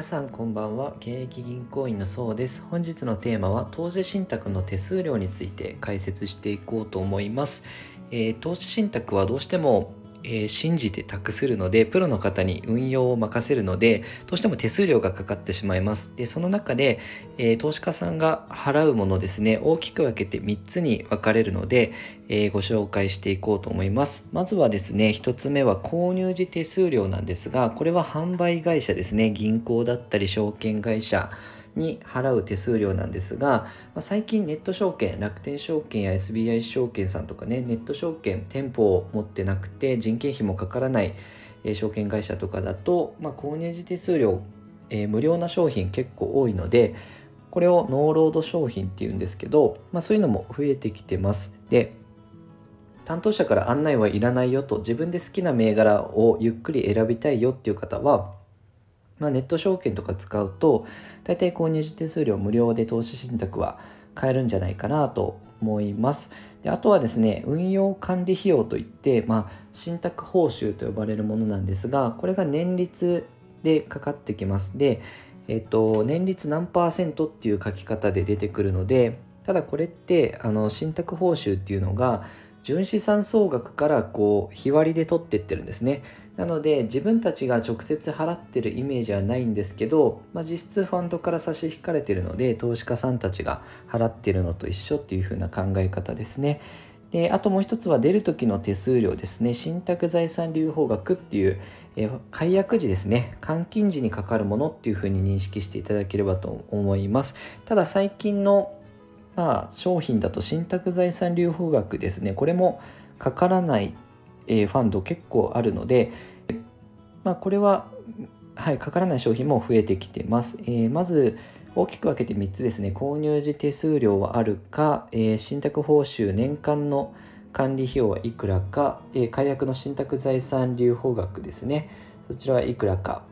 皆さんこんばんは。現役銀行員のそうです。本日のテーマは投資信託の手数料について解説していこうと思います、えー、投資信託はどうしてもえー、信じて託するので、プロの方に運用を任せるので、どうしても手数料がかかってしまいます。で、その中で、えー、投資家さんが払うものですね、大きく分けて3つに分かれるので、えー、ご紹介していこうと思います。まずはですね、1つ目は購入時手数料なんですが、これは販売会社ですね、銀行だったり証券会社、に払う手数料なんですが、まあ、最近ネット証券楽天証券や SBI 証券さんとかねネット証券店舗を持ってなくて人件費もかからない、え、証券会社とかだと、まあ、購入時手数料、えー、無料な商品結構多いのでこれをノーロード商品っていうんですけど、まあ、そういうのも増えてきてます。で担当者から案内はいらないよと自分で好きな銘柄をゆっくり選びたいよっていう方はまあ、ネット証券とか使うと大体購入時手数料無料で投資信託は買えるんじゃないかなと思います。であとはですね運用管理費用といって、まあ、信託報酬と呼ばれるものなんですがこれが年率でかかってきますで、えっと、年率何パーセントっていう書き方で出てくるのでただこれってあの信託報酬っていうのが純資産総額からこう日割りで取ってってるんですねなので自分たちが直接払ってるイメージはないんですけど、まあ、実質ファンドから差し引かれてるので投資家さんたちが払ってるのと一緒っていう風な考え方ですね。であともう一つは出る時の手数料ですね。信託財産留保額っていう、え解約時ですね。換金時にかかるものっていうふうに認識していただければと思います。ただ最近のまあ、商品だと信託財産留保額ですね。これもかからない、えー、ファンド結構あるので、まあ、これは、はい、かからない商品も増えてきてます、えー、まず大きく分けて3つですね。購入時手数料はあるか、えー、信託報酬年間の管理費用はいくらか、え、解約の信託財産留保額ですね。そちらはいくらか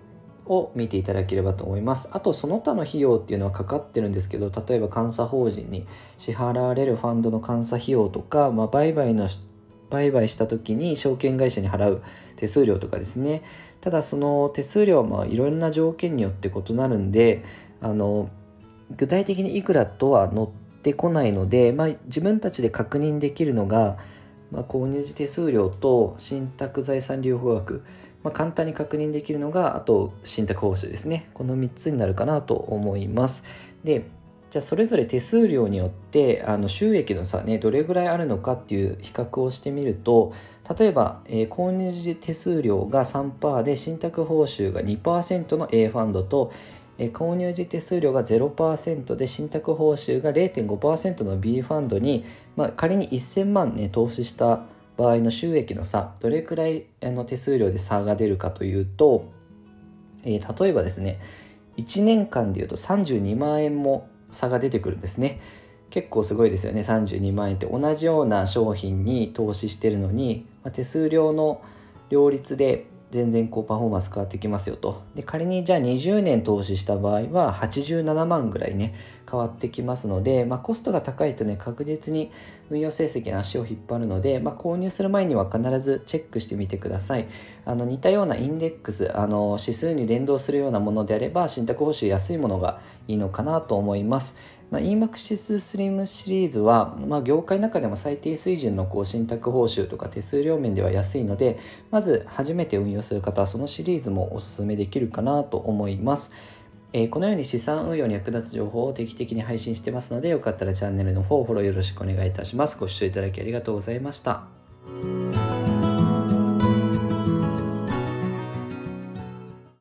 を見ていただければと思います。あとその他の費用っていうのはかかってるんですけど例えば監査法人に支払われるファンドの監査費用とか、まあ、売買の売買した時に証券会社に払う手数料とかですね。ただその手数料はまあいろんな条件によって異なるんであの具体的にいくらとは載ってこないので、まあ、自分たちで確認できるのが、まあ、購入時手数料と信託財産留保額まあ、簡単に確認できるのがあと信託報酬ですね。この3つになるかなと思います。でじゃあそれぞれ手数料によってあの収益の差ねどれぐらいあるのかっていう比較をしてみると例えば、えー、購入時手数料が3%で信託報酬が2%の A ファンドと、えー、購入時手数料が0%で信託報酬が0.5%の B ファンドに、まあ、仮に1000万ね投資した場合の収益の差どれくらいあの手数料で差が出るかというと、えー、例えばですね1年間でいうと32万円も差が出てくるんですね。結構すごいですよね。32万円って。同じような商品に投資してるのに、手数料の両立で全然こうパフォーマンス変わってきますよと。で仮にじゃあ20年投資した場合は87万ぐらいね変わってきますので、まあ、コストが高いとね確実に運用成績の足を引っ張るので、まあ、購入する前には必ずチェックしてみてください。あの似たようなインデックスあの指数に連動するようなものであれば信託報酬安いものがいいのかなと思います。まあ、EMAXIS スリムシリーズは、まあ、業界の中でも最低水準のこう信託報酬とか手数料面では安いのでまず初めて運用する方はそのシリーズもおすすめできるかなと思います。えー、このように資産運用に役立つ情報を定期的に配信してますのでよかったらチャンネルの方フォローよろしくお願いいたします。ご視聴いただきありがとうございました。